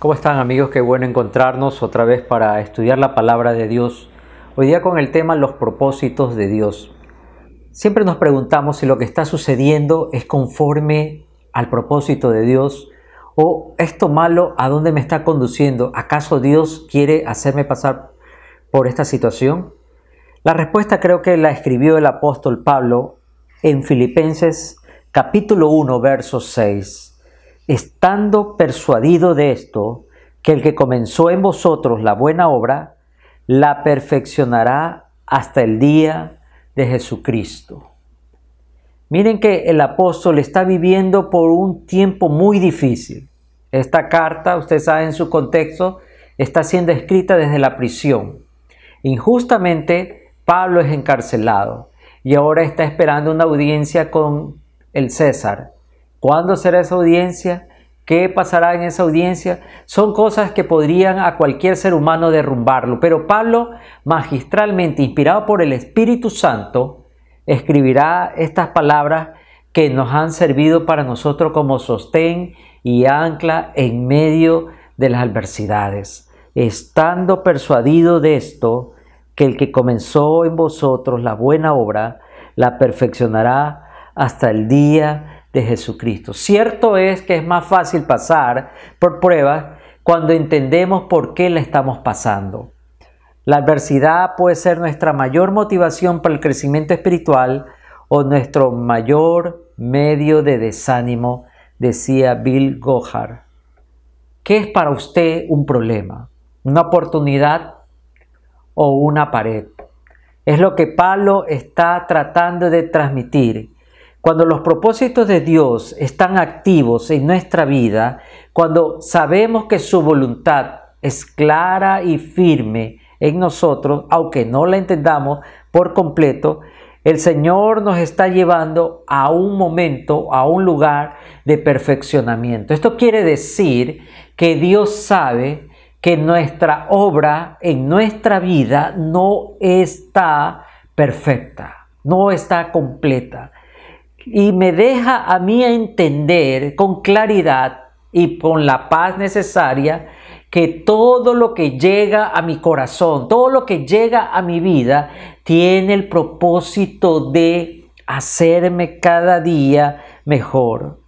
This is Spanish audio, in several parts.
¿Cómo están amigos? Qué bueno encontrarnos otra vez para estudiar la palabra de Dios. Hoy día con el tema los propósitos de Dios. Siempre nos preguntamos si lo que está sucediendo es conforme al propósito de Dios o esto malo a dónde me está conduciendo. ¿Acaso Dios quiere hacerme pasar por esta situación? La respuesta creo que la escribió el apóstol Pablo en Filipenses capítulo 1 verso 6 estando persuadido de esto, que el que comenzó en vosotros la buena obra, la perfeccionará hasta el día de Jesucristo. Miren que el apóstol está viviendo por un tiempo muy difícil. Esta carta, usted sabe en su contexto, está siendo escrita desde la prisión. Injustamente, Pablo es encarcelado y ahora está esperando una audiencia con el César. ¿Cuándo será esa audiencia? ¿Qué pasará en esa audiencia? Son cosas que podrían a cualquier ser humano derrumbarlo. Pero Pablo, magistralmente inspirado por el Espíritu Santo, escribirá estas palabras que nos han servido para nosotros como sostén y ancla en medio de las adversidades. Estando persuadido de esto, que el que comenzó en vosotros la buena obra, la perfeccionará hasta el día de Jesucristo. Cierto es que es más fácil pasar por pruebas cuando entendemos por qué la estamos pasando. La adversidad puede ser nuestra mayor motivación para el crecimiento espiritual o nuestro mayor medio de desánimo, decía Bill Gohar. ¿Qué es para usted un problema? ¿Una oportunidad o una pared? Es lo que Pablo está tratando de transmitir cuando los propósitos de Dios están activos en nuestra vida, cuando sabemos que su voluntad es clara y firme en nosotros, aunque no la entendamos por completo, el Señor nos está llevando a un momento, a un lugar de perfeccionamiento. Esto quiere decir que Dios sabe que nuestra obra en nuestra vida no está perfecta, no está completa y me deja a mí entender con claridad y con la paz necesaria que todo lo que llega a mi corazón, todo lo que llega a mi vida, tiene el propósito de hacerme cada día mejor.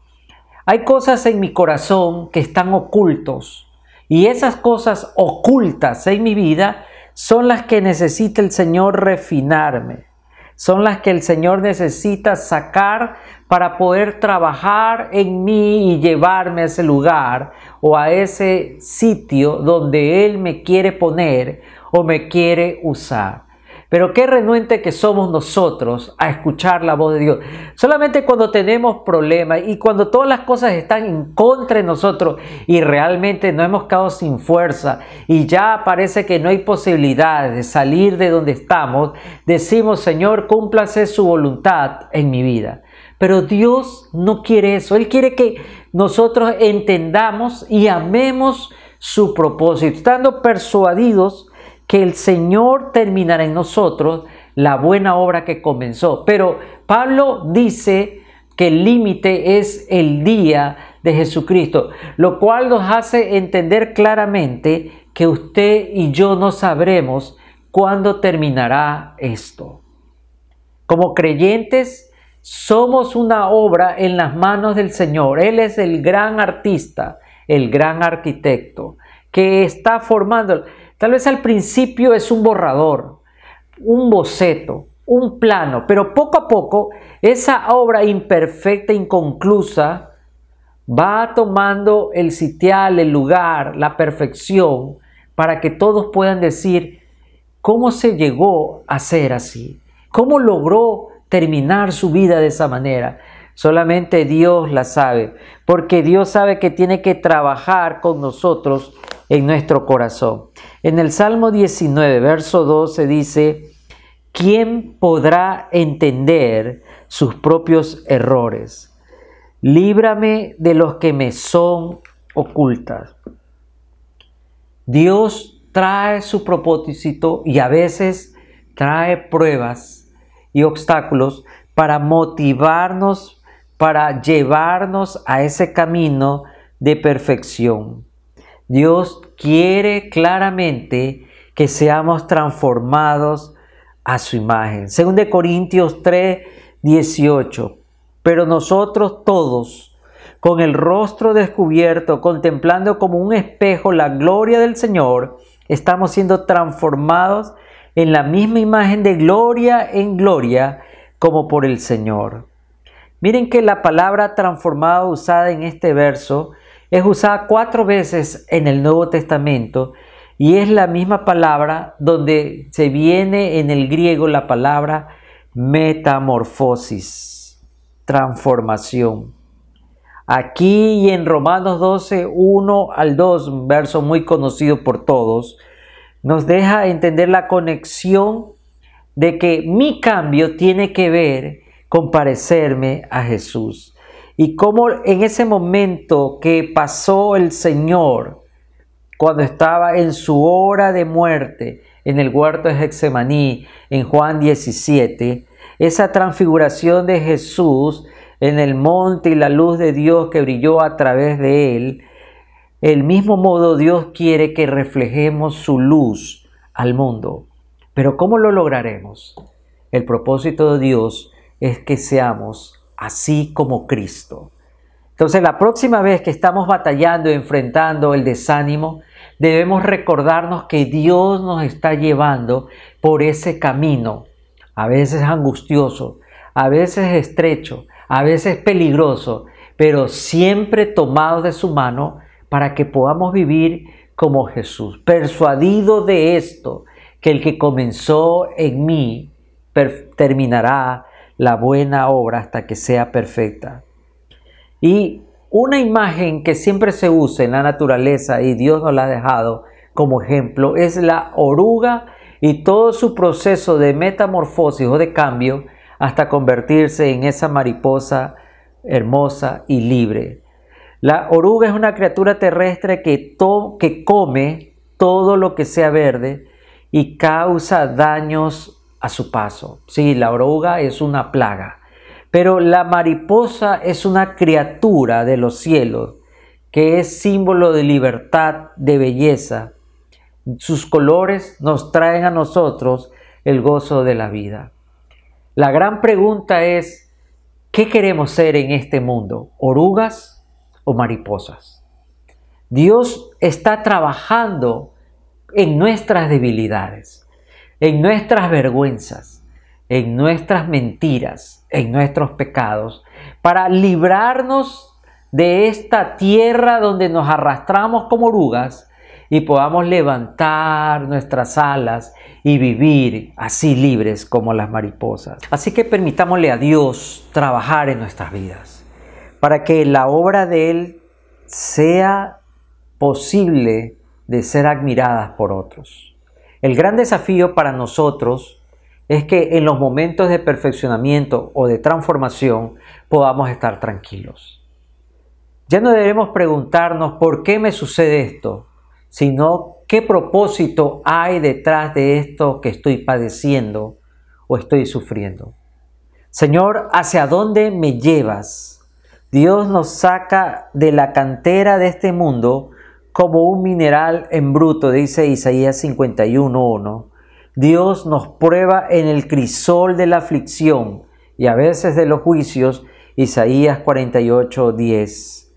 Hay cosas en mi corazón que están ocultos y esas cosas ocultas en mi vida son las que necesita el Señor refinarme son las que el Señor necesita sacar para poder trabajar en mí y llevarme a ese lugar o a ese sitio donde Él me quiere poner o me quiere usar. Pero qué renuente que somos nosotros a escuchar la voz de Dios. Solamente cuando tenemos problemas y cuando todas las cosas están en contra de nosotros y realmente no hemos quedado sin fuerza y ya parece que no hay posibilidad de salir de donde estamos, decimos, Señor, cúmplase su voluntad en mi vida. Pero Dios no quiere eso. Él quiere que nosotros entendamos y amemos su propósito, estando persuadidos que el Señor terminará en nosotros la buena obra que comenzó. Pero Pablo dice que el límite es el día de Jesucristo, lo cual nos hace entender claramente que usted y yo no sabremos cuándo terminará esto. Como creyentes, somos una obra en las manos del Señor. Él es el gran artista, el gran arquitecto, que está formando. Tal vez al principio es un borrador, un boceto, un plano, pero poco a poco esa obra imperfecta, inconclusa, va tomando el sitial, el lugar, la perfección, para que todos puedan decir cómo se llegó a ser así, cómo logró terminar su vida de esa manera. Solamente Dios la sabe, porque Dios sabe que tiene que trabajar con nosotros en nuestro corazón. En el Salmo 19, verso 12 dice, ¿quién podrá entender sus propios errores? Líbrame de los que me son ocultas. Dios trae su propósito y a veces trae pruebas y obstáculos para motivarnos, para llevarnos a ese camino de perfección. Dios quiere claramente que seamos transformados a su imagen. Según de Corintios 3, 18. Pero nosotros todos, con el rostro descubierto, contemplando como un espejo la gloria del Señor, estamos siendo transformados en la misma imagen de gloria en gloria como por el Señor. Miren que la palabra transformado usada en este verso es usada cuatro veces en el Nuevo Testamento y es la misma palabra donde se viene en el griego la palabra metamorfosis, transformación. Aquí y en Romanos 12, 1 al 2, un verso muy conocido por todos, nos deja entender la conexión de que mi cambio tiene que ver con parecerme a Jesús. Y cómo en ese momento que pasó el Señor, cuando estaba en su hora de muerte en el huerto de Hexemaní, en Juan 17, esa transfiguración de Jesús en el monte y la luz de Dios que brilló a través de él, el mismo modo Dios quiere que reflejemos su luz al mundo. Pero ¿cómo lo lograremos? El propósito de Dios es que seamos así como Cristo. Entonces la próxima vez que estamos batallando enfrentando el desánimo, debemos recordarnos que Dios nos está llevando por ese camino, a veces angustioso, a veces estrecho, a veces peligroso, pero siempre tomado de su mano para que podamos vivir como Jesús, persuadido de esto, que el que comenzó en mí terminará la buena obra hasta que sea perfecta. Y una imagen que siempre se usa en la naturaleza y Dios nos la ha dejado como ejemplo es la oruga y todo su proceso de metamorfosis o de cambio hasta convertirse en esa mariposa hermosa y libre. La oruga es una criatura terrestre que, que come todo lo que sea verde y causa daños a su paso. Sí, la oruga es una plaga, pero la mariposa es una criatura de los cielos que es símbolo de libertad, de belleza. Sus colores nos traen a nosotros el gozo de la vida. La gran pregunta es, ¿qué queremos ser en este mundo? ¿Orugas o mariposas. Dios está trabajando en nuestras debilidades, en nuestras vergüenzas, en nuestras mentiras, en nuestros pecados, para librarnos de esta tierra donde nos arrastramos como orugas y podamos levantar nuestras alas y vivir así libres como las mariposas. Así que permitámosle a Dios trabajar en nuestras vidas para que la obra de Él sea posible de ser admirada por otros. El gran desafío para nosotros es que en los momentos de perfeccionamiento o de transformación podamos estar tranquilos. Ya no debemos preguntarnos por qué me sucede esto, sino qué propósito hay detrás de esto que estoy padeciendo o estoy sufriendo. Señor, ¿hacia dónde me llevas? Dios nos saca de la cantera de este mundo como un mineral en bruto, dice Isaías 51.1. Dios nos prueba en el crisol de la aflicción y a veces de los juicios, Isaías 48.10.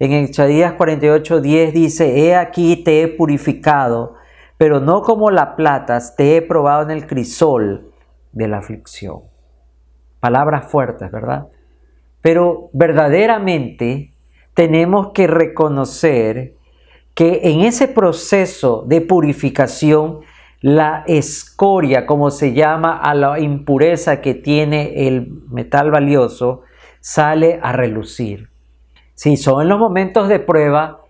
En Isaías 48.10 dice, He aquí te he purificado, pero no como la plata, te he probado en el crisol de la aflicción. Palabras fuertes, ¿verdad? Pero verdaderamente tenemos que reconocer que en ese proceso de purificación, la escoria, como se llama a la impureza que tiene el metal valioso, sale a relucir. Si son en los momentos de prueba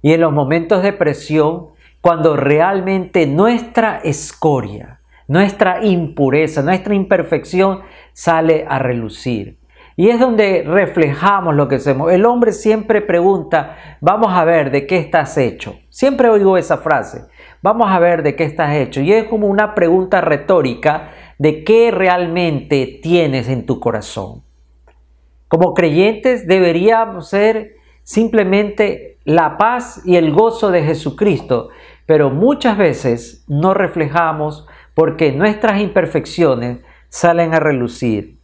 y en los momentos de presión, cuando realmente nuestra escoria, nuestra impureza, nuestra imperfección sale a relucir. Y es donde reflejamos lo que hacemos. El hombre siempre pregunta, vamos a ver de qué estás hecho. Siempre oigo esa frase, vamos a ver de qué estás hecho. Y es como una pregunta retórica de qué realmente tienes en tu corazón. Como creyentes deberíamos ser simplemente la paz y el gozo de Jesucristo, pero muchas veces no reflejamos porque nuestras imperfecciones salen a relucir.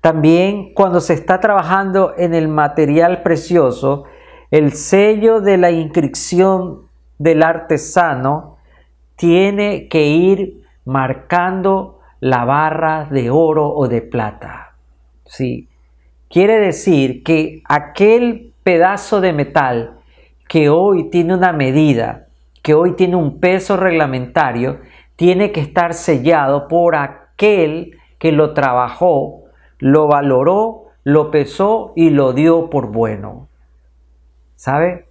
También cuando se está trabajando en el material precioso, el sello de la inscripción del artesano tiene que ir marcando la barra de oro o de plata. ¿sí? Quiere decir que aquel pedazo de metal que hoy tiene una medida, que hoy tiene un peso reglamentario, tiene que estar sellado por aquel que lo trabajó, lo valoró, lo pesó y lo dio por bueno. ¿Sabe?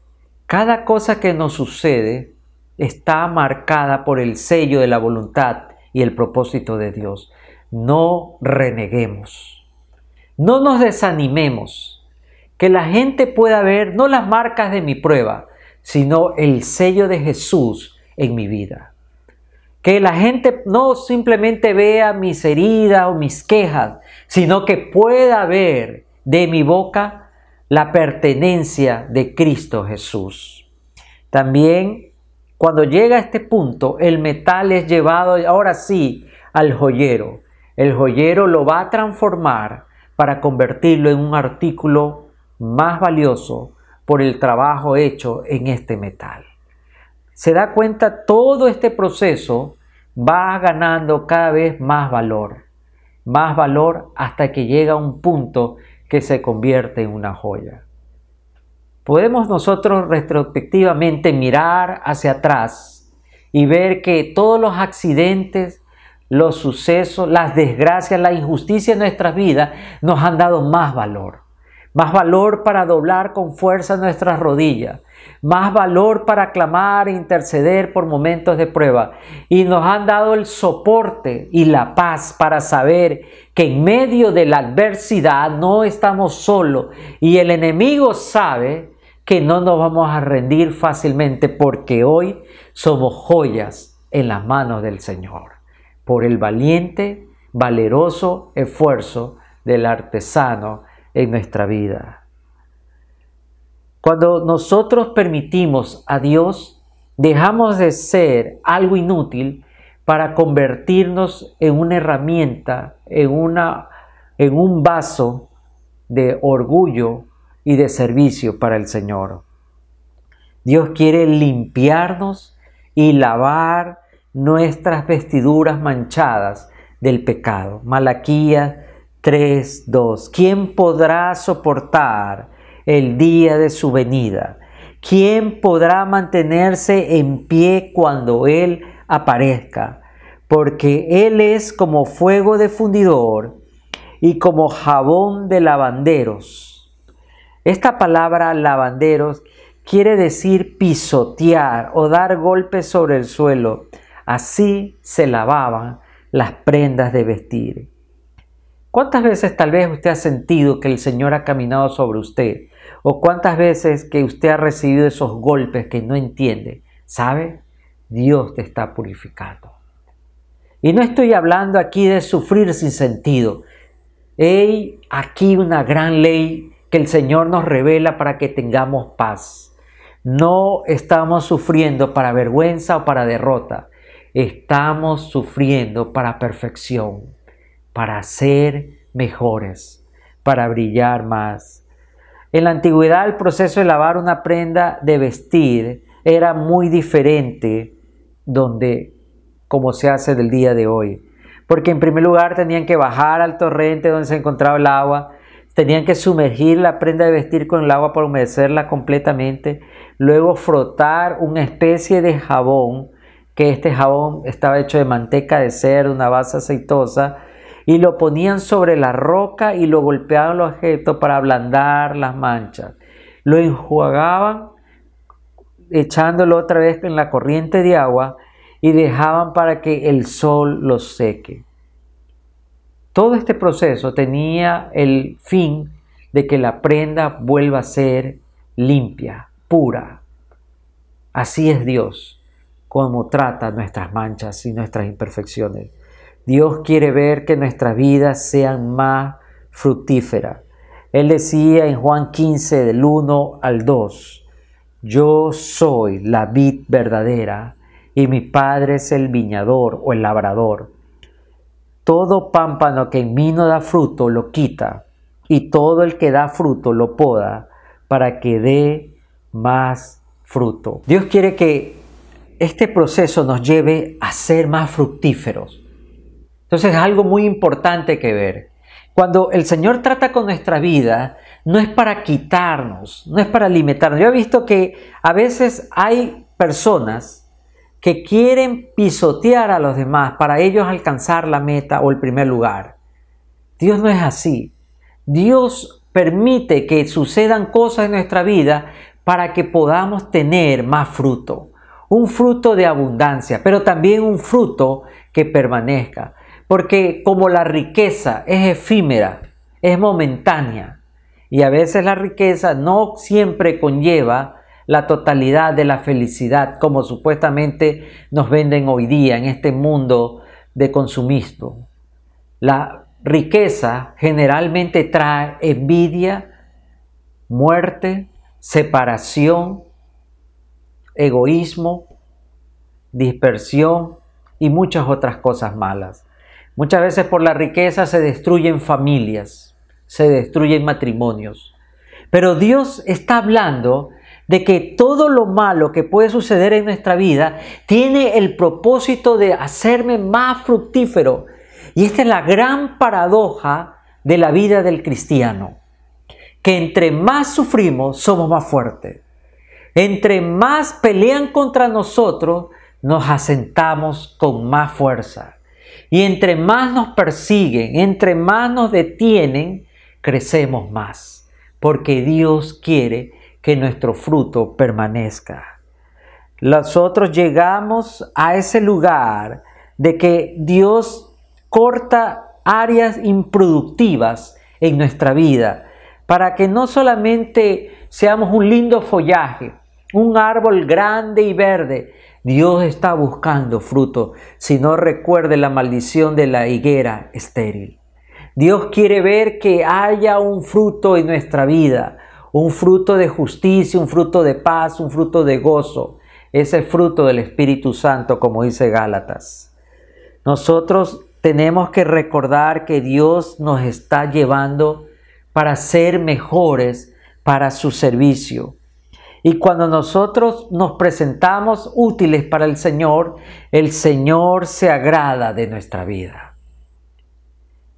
Cada cosa que nos sucede está marcada por el sello de la voluntad y el propósito de Dios. No reneguemos. No nos desanimemos. Que la gente pueda ver no las marcas de mi prueba, sino el sello de Jesús en mi vida. Que la gente no simplemente vea mis heridas o mis quejas, sino que pueda ver de mi boca la pertenencia de Cristo Jesús. También cuando llega a este punto, el metal es llevado ahora sí al joyero. El joyero lo va a transformar para convertirlo en un artículo más valioso por el trabajo hecho en este metal. Se da cuenta, todo este proceso va ganando cada vez más valor, más valor hasta que llega a un punto que se convierte en una joya. Podemos nosotros retrospectivamente mirar hacia atrás y ver que todos los accidentes, los sucesos, las desgracias, la injusticia en nuestras vidas nos han dado más valor. Más valor para doblar con fuerza nuestras rodillas, más valor para clamar e interceder por momentos de prueba. Y nos han dado el soporte y la paz para saber que en medio de la adversidad no estamos solos y el enemigo sabe que no nos vamos a rendir fácilmente porque hoy somos joyas en las manos del Señor por el valiente, valeroso esfuerzo del artesano en nuestra vida. Cuando nosotros permitimos a Dios, dejamos de ser algo inútil para convertirnos en una herramienta, en, una, en un vaso de orgullo y de servicio para el Señor. Dios quiere limpiarnos y lavar nuestras vestiduras manchadas del pecado. Malaquías 3:2. ¿Quién podrá soportar el día de su venida? ¿Quién podrá mantenerse en pie cuando Él aparezca? Porque Él es como fuego de fundidor y como jabón de lavanderos. Esta palabra lavanderos quiere decir pisotear o dar golpes sobre el suelo. Así se lavaban las prendas de vestir. ¿Cuántas veces tal vez usted ha sentido que el Señor ha caminado sobre usted? ¿O cuántas veces que usted ha recibido esos golpes que no entiende? ¿Sabe? Dios te está purificando. Y no estoy hablando aquí de sufrir sin sentido. Hay aquí una gran ley que el Señor nos revela para que tengamos paz. No estamos sufriendo para vergüenza o para derrota. Estamos sufriendo para perfección, para ser mejores, para brillar más. En la antigüedad el proceso de lavar una prenda de vestir era muy diferente donde como se hace del día de hoy. Porque en primer lugar tenían que bajar al torrente donde se encontraba el agua, Tenían que sumergir la prenda de vestir con el agua para humedecerla completamente. Luego frotar una especie de jabón, que este jabón estaba hecho de manteca de cerdo, una base aceitosa, y lo ponían sobre la roca y lo golpeaban los objetos para ablandar las manchas. Lo enjuagaban echándolo otra vez en la corriente de agua y dejaban para que el sol lo seque. Todo este proceso tenía el fin de que la prenda vuelva a ser limpia, pura. Así es Dios, como trata nuestras manchas y nuestras imperfecciones. Dios quiere ver que nuestras vidas sean más fructíferas. Él decía en Juan 15 del 1 al 2, yo soy la vid verdadera y mi Padre es el viñador o el labrador. Todo pámpano que en mí no da fruto lo quita, y todo el que da fruto lo poda, para que dé más fruto. Dios quiere que este proceso nos lleve a ser más fructíferos. Entonces es algo muy importante que ver. Cuando el Señor trata con nuestra vida, no es para quitarnos, no es para limitarnos. Yo he visto que a veces hay personas que quieren pisotear a los demás para ellos alcanzar la meta o el primer lugar. Dios no es así. Dios permite que sucedan cosas en nuestra vida para que podamos tener más fruto. Un fruto de abundancia, pero también un fruto que permanezca. Porque como la riqueza es efímera, es momentánea, y a veces la riqueza no siempre conlleva la totalidad de la felicidad como supuestamente nos venden hoy día en este mundo de consumismo. La riqueza generalmente trae envidia, muerte, separación, egoísmo, dispersión y muchas otras cosas malas. Muchas veces por la riqueza se destruyen familias, se destruyen matrimonios. Pero Dios está hablando de que todo lo malo que puede suceder en nuestra vida tiene el propósito de hacerme más fructífero. Y esta es la gran paradoja de la vida del cristiano, que entre más sufrimos somos más fuertes. Entre más pelean contra nosotros, nos asentamos con más fuerza. Y entre más nos persiguen, entre más nos detienen, crecemos más, porque Dios quiere que nuestro fruto permanezca. Nosotros llegamos a ese lugar de que Dios corta áreas improductivas en nuestra vida, para que no solamente seamos un lindo follaje, un árbol grande y verde, Dios está buscando fruto, si no recuerde la maldición de la higuera estéril. Dios quiere ver que haya un fruto en nuestra vida, un fruto de justicia, un fruto de paz, un fruto de gozo, ese fruto del Espíritu Santo, como dice Gálatas. Nosotros tenemos que recordar que Dios nos está llevando para ser mejores para su servicio. Y cuando nosotros nos presentamos útiles para el Señor, el Señor se agrada de nuestra vida.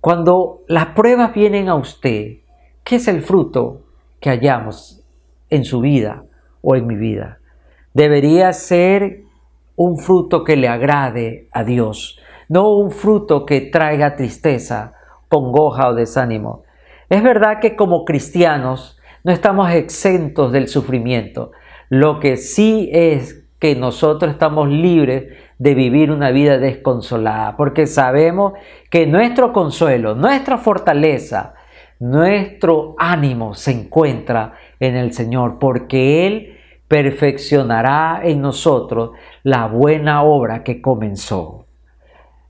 Cuando las pruebas vienen a usted, ¿qué es el fruto que hallamos en su vida o en mi vida? Debería ser un fruto que le agrade a Dios, no un fruto que traiga tristeza, congoja o desánimo. Es verdad que como cristianos no estamos exentos del sufrimiento. Lo que sí es que nosotros estamos libres de vivir una vida desconsolada, porque sabemos que nuestro consuelo, nuestra fortaleza, nuestro ánimo se encuentra en el Señor, porque Él perfeccionará en nosotros la buena obra que comenzó.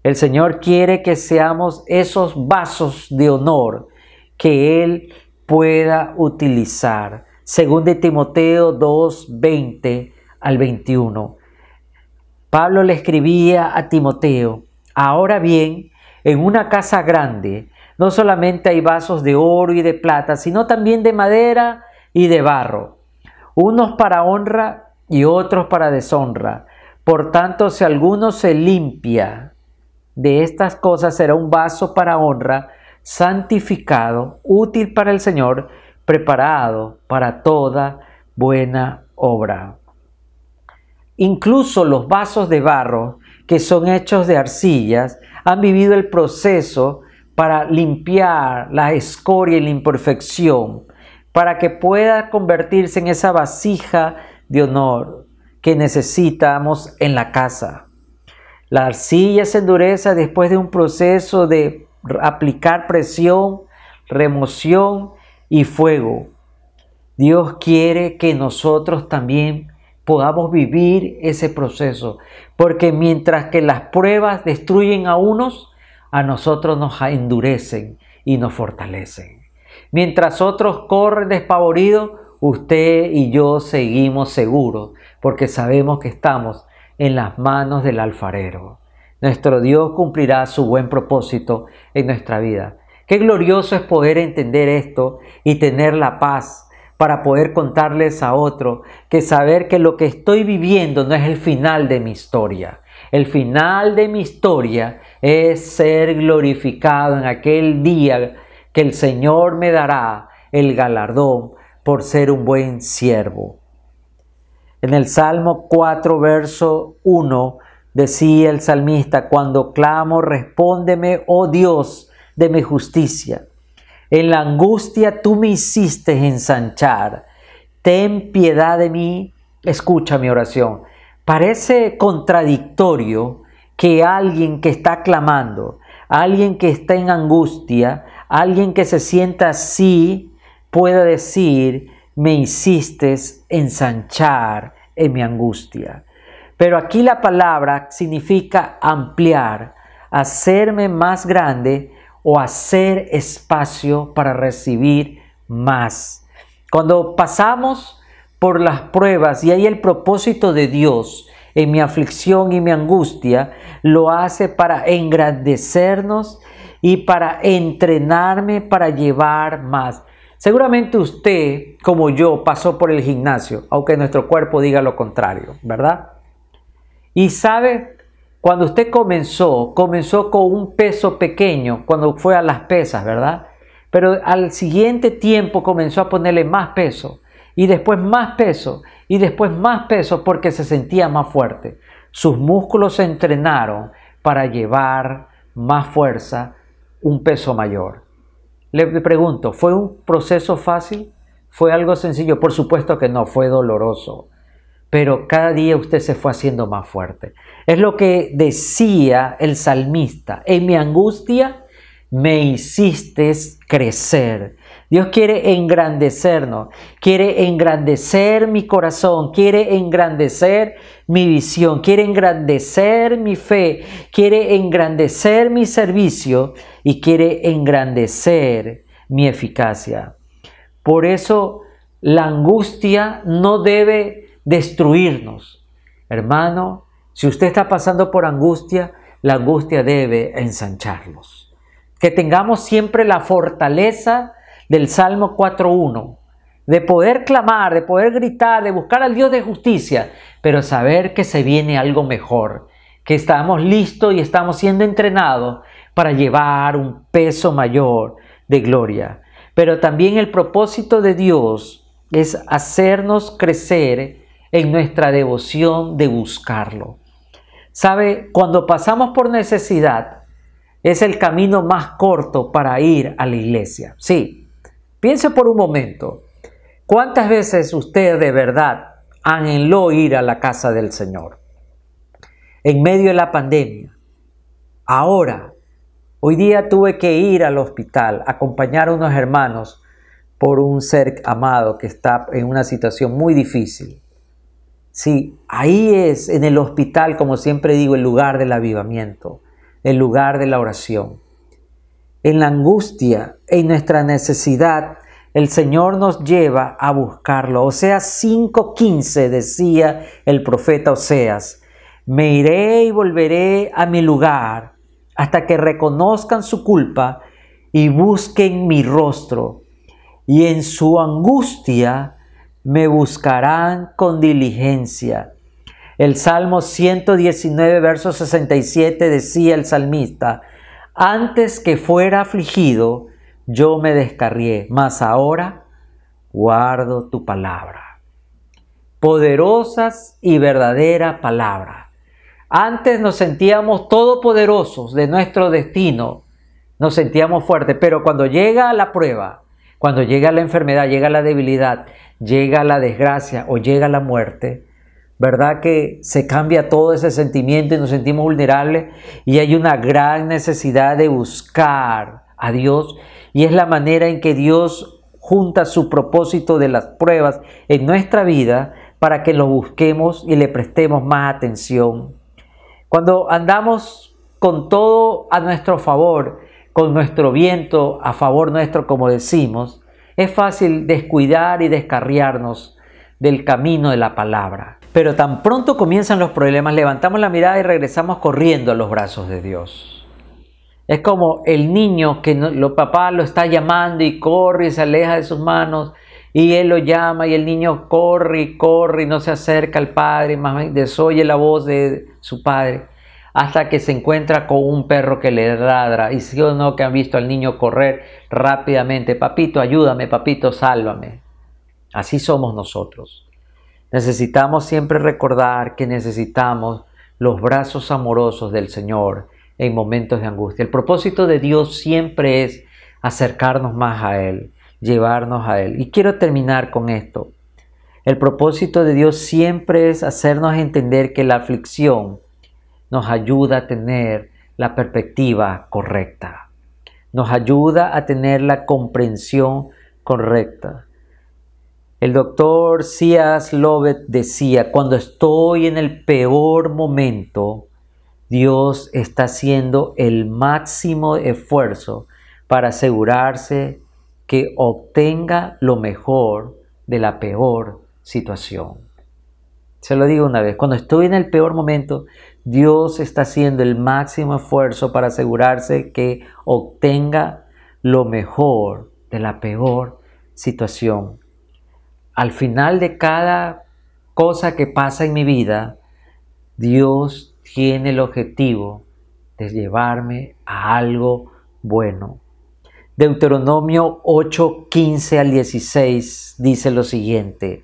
El Señor quiere que seamos esos vasos de honor que Él pueda utilizar. Según de Timoteo 2, 20 al 21. Pablo le escribía a Timoteo, ahora bien, en una casa grande no solamente hay vasos de oro y de plata, sino también de madera y de barro, unos para honra y otros para deshonra. Por tanto, si alguno se limpia de estas cosas, será un vaso para honra, santificado, útil para el Señor, preparado para toda buena obra. Incluso los vasos de barro, que son hechos de arcillas, han vivido el proceso para limpiar la escoria y la imperfección, para que pueda convertirse en esa vasija de honor que necesitamos en la casa. La arcilla se endurece después de un proceso de aplicar presión, remoción y fuego. Dios quiere que nosotros también podamos vivir ese proceso, porque mientras que las pruebas destruyen a unos, a nosotros nos endurecen y nos fortalecen. Mientras otros corren despavoridos, usted y yo seguimos seguros porque sabemos que estamos en las manos del alfarero. Nuestro Dios cumplirá su buen propósito en nuestra vida. Qué glorioso es poder entender esto y tener la paz para poder contarles a otro que saber que lo que estoy viviendo no es el final de mi historia. El final de mi historia es ser glorificado en aquel día que el Señor me dará el galardón por ser un buen siervo. En el Salmo 4, verso 1, decía el salmista, cuando clamo, respóndeme, oh Dios de mi justicia. En la angustia tú me hiciste ensanchar. Ten piedad de mí, escucha mi oración. Parece contradictorio que alguien que está clamando, alguien que está en angustia, alguien que se sienta así, pueda decir, me hiciste ensanchar en mi angustia. Pero aquí la palabra significa ampliar, hacerme más grande o hacer espacio para recibir más. Cuando pasamos por las pruebas y hay el propósito de Dios en mi aflicción y mi angustia, lo hace para engrandecernos y para entrenarme para llevar más. Seguramente usted, como yo, pasó por el gimnasio, aunque nuestro cuerpo diga lo contrario, ¿verdad? Y sabe, cuando usted comenzó, comenzó con un peso pequeño, cuando fue a las pesas, ¿verdad? Pero al siguiente tiempo comenzó a ponerle más peso, y después más peso, y después más peso porque se sentía más fuerte. Sus músculos se entrenaron para llevar más fuerza, un peso mayor. Le pregunto, ¿fue un proceso fácil? ¿Fue algo sencillo? Por supuesto que no, fue doloroso. Pero cada día usted se fue haciendo más fuerte. Es lo que decía el salmista. En mi angustia me hiciste crecer. Dios quiere engrandecernos, quiere engrandecer mi corazón, quiere engrandecer mi visión, quiere engrandecer mi fe, quiere engrandecer mi servicio y quiere engrandecer mi eficacia. Por eso la angustia no debe destruirnos. Hermano, si usted está pasando por angustia, la angustia debe ensancharlos. Que tengamos siempre la fortaleza del Salmo 4.1, de poder clamar, de poder gritar, de buscar al Dios de justicia, pero saber que se viene algo mejor, que estamos listos y estamos siendo entrenados para llevar un peso mayor de gloria. Pero también el propósito de Dios es hacernos crecer en nuestra devoción de buscarlo. ¿Sabe? Cuando pasamos por necesidad, es el camino más corto para ir a la iglesia. Sí, Piense por un momento, ¿cuántas veces usted de verdad anheló ir a la casa del Señor? En medio de la pandemia. Ahora, hoy día tuve que ir al hospital, acompañar a unos hermanos por un ser amado que está en una situación muy difícil. Sí, ahí es en el hospital, como siempre digo, el lugar del avivamiento, el lugar de la oración en la angustia, en nuestra necesidad, el Señor nos lleva a buscarlo. Oseas 5:15 decía el profeta Oseas, me iré y volveré a mi lugar hasta que reconozcan su culpa y busquen mi rostro. Y en su angustia me buscarán con diligencia. El Salmo 119, verso 67 decía el salmista, antes que fuera afligido, yo me descarrié, mas ahora guardo tu palabra. Poderosas y verdadera palabra. Antes nos sentíamos todopoderosos de nuestro destino, nos sentíamos fuertes, pero cuando llega la prueba, cuando llega la enfermedad, llega la debilidad, llega la desgracia o llega la muerte, ¿verdad? Que se cambia todo ese sentimiento y nos sentimos vulnerables y hay una gran necesidad de buscar a Dios y es la manera en que Dios junta su propósito de las pruebas en nuestra vida para que lo busquemos y le prestemos más atención. Cuando andamos con todo a nuestro favor, con nuestro viento a favor nuestro, como decimos, Es fácil descuidar y descarriarnos del camino de la palabra. Pero tan pronto comienzan los problemas, levantamos la mirada y regresamos corriendo a los brazos de Dios. Es como el niño que los papá lo está llamando y corre y se aleja de sus manos y él lo llama y el niño corre y corre y no se acerca al padre, más bien desoye la voz de su padre hasta que se encuentra con un perro que le ladra y si o no que han visto al niño correr rápidamente, papito, ayúdame, papito, sálvame. Así somos nosotros. Necesitamos siempre recordar que necesitamos los brazos amorosos del Señor en momentos de angustia. El propósito de Dios siempre es acercarnos más a Él, llevarnos a Él. Y quiero terminar con esto. El propósito de Dios siempre es hacernos entender que la aflicción nos ayuda a tener la perspectiva correcta. Nos ayuda a tener la comprensión correcta. El doctor C.S. Lovett decía, cuando estoy en el peor momento, Dios está haciendo el máximo esfuerzo para asegurarse que obtenga lo mejor de la peor situación. Se lo digo una vez, cuando estoy en el peor momento, Dios está haciendo el máximo esfuerzo para asegurarse que obtenga lo mejor de la peor situación. Al final de cada cosa que pasa en mi vida, Dios tiene el objetivo de llevarme a algo bueno. Deuteronomio 8, 15 al 16 dice lo siguiente.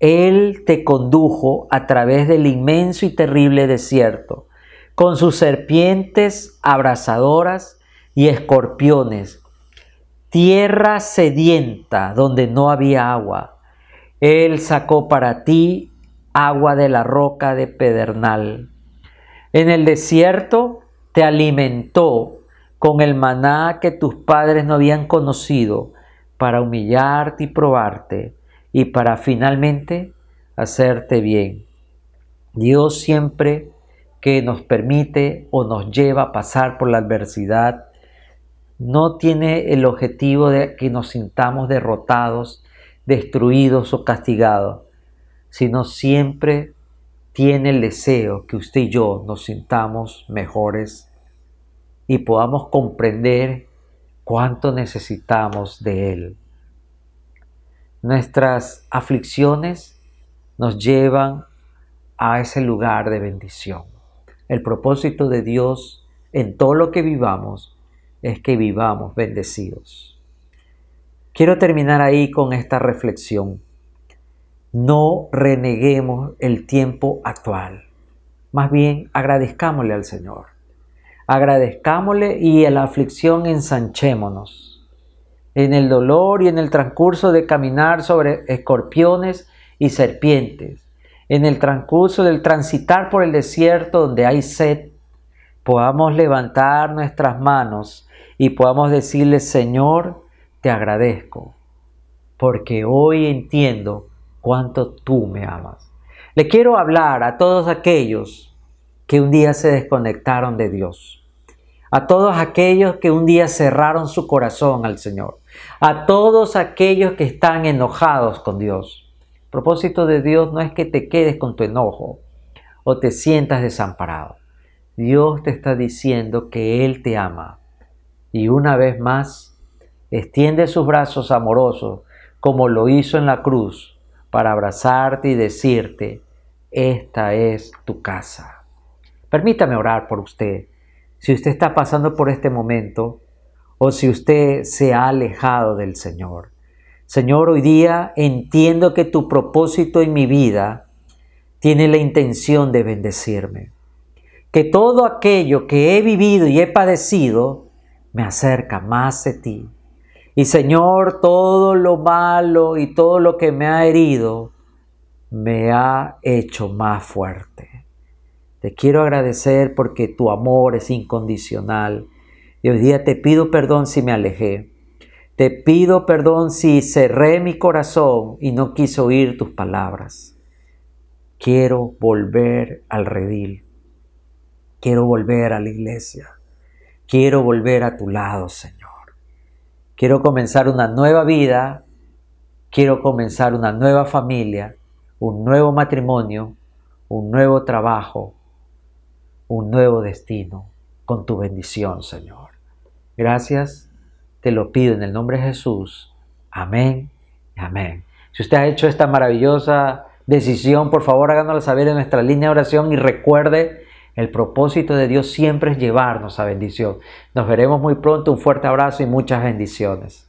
Él te condujo a través del inmenso y terrible desierto, con sus serpientes abrasadoras y escorpiones, tierra sedienta donde no había agua. Él sacó para ti agua de la roca de pedernal. En el desierto te alimentó con el maná que tus padres no habían conocido para humillarte y probarte y para finalmente hacerte bien. Dios siempre que nos permite o nos lleva a pasar por la adversidad, no tiene el objetivo de que nos sintamos derrotados, destruidos o castigados, sino siempre tiene el deseo que usted y yo nos sintamos mejores y podamos comprender cuánto necesitamos de Él. Nuestras aflicciones nos llevan a ese lugar de bendición. El propósito de Dios en todo lo que vivamos es que vivamos bendecidos. Quiero terminar ahí con esta reflexión. No reneguemos el tiempo actual. Más bien agradezcámosle al Señor. Agradezcámosle y en la aflicción ensanchémonos en el dolor y en el transcurso de caminar sobre escorpiones y serpientes, en el transcurso del transitar por el desierto donde hay sed, podamos levantar nuestras manos y podamos decirle, Señor, te agradezco, porque hoy entiendo cuánto tú me amas. Le quiero hablar a todos aquellos que un día se desconectaron de Dios, a todos aquellos que un día cerraron su corazón al Señor, a todos aquellos que están enojados con Dios. El propósito de Dios no es que te quedes con tu enojo o te sientas desamparado. Dios te está diciendo que Él te ama. Y una vez más, extiende sus brazos amorosos como lo hizo en la cruz para abrazarte y decirte, esta es tu casa. Permítame orar por usted. Si usted está pasando por este momento, o si usted se ha alejado del Señor. Señor, hoy día entiendo que tu propósito en mi vida tiene la intención de bendecirme. Que todo aquello que he vivido y he padecido me acerca más de ti. Y Señor, todo lo malo y todo lo que me ha herido me ha hecho más fuerte. Te quiero agradecer porque tu amor es incondicional y hoy día te pido perdón si me alejé. Te pido perdón si cerré mi corazón y no quise oír tus palabras. Quiero volver al redil. Quiero volver a la iglesia. Quiero volver a tu lado, Señor. quiero comenzar una nueva vida, quiero comenzar una nueva familia, un nuevo matrimonio, un nuevo trabajo, un nuevo destino con tu bendición, Señor. Gracias, te lo pido en el nombre de Jesús. Amén amén. Si usted ha hecho esta maravillosa decisión, por favor háganoslo saber en nuestra línea de oración y recuerde, el propósito de Dios siempre es llevarnos a bendición. Nos veremos muy pronto, un fuerte abrazo y muchas bendiciones.